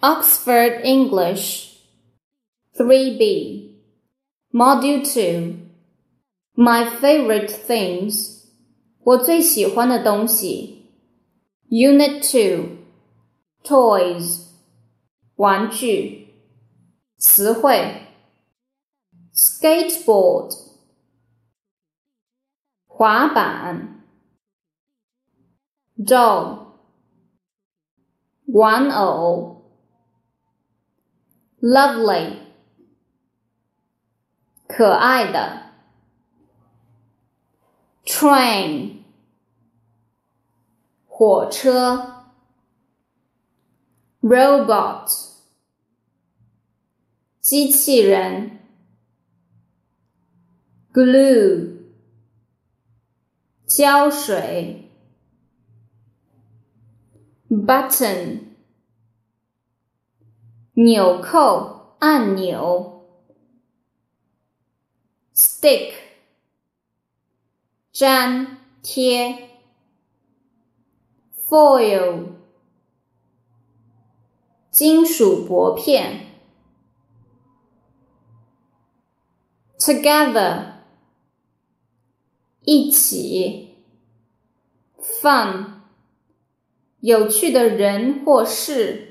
Oxford English 3B Module 2 My favorite things 我最喜欢的东西 Unit 2 Toys 玩具词汇 Skateboard 滑板 Doll 玩偶 lovely，可爱的。train，火车。robot，机器人。glue，胶水。button。 纽扣按钮，stick，粘贴，foil，金属薄片，together，一起，fun，有趣的人或事。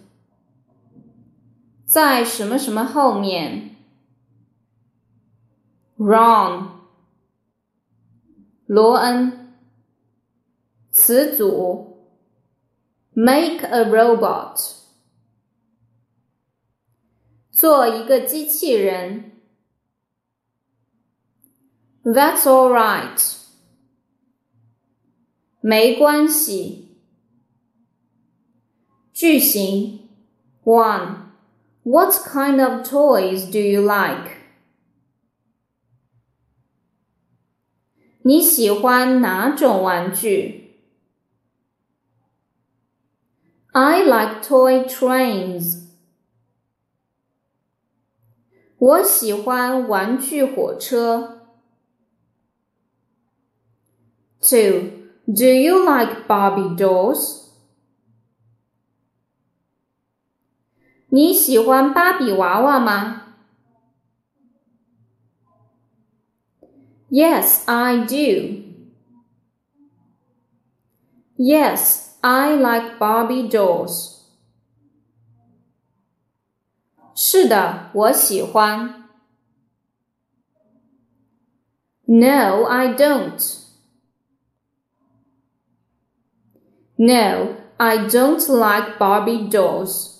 在什么什么后面？Ron，罗恩，词组，make a robot，做一个机器人。That's all right，没关系。句型，One。 What kind of toys do you like? 你喜欢哪种玩具？I like toy trains. 我喜欢玩具火车。Two. Do you like Barbie dolls? 你喜欢芭比娃娃吗？Yes, I do. Yes, I like Barbie dolls. 是的，我喜欢。No, I don't. No, I don't like Barbie dolls.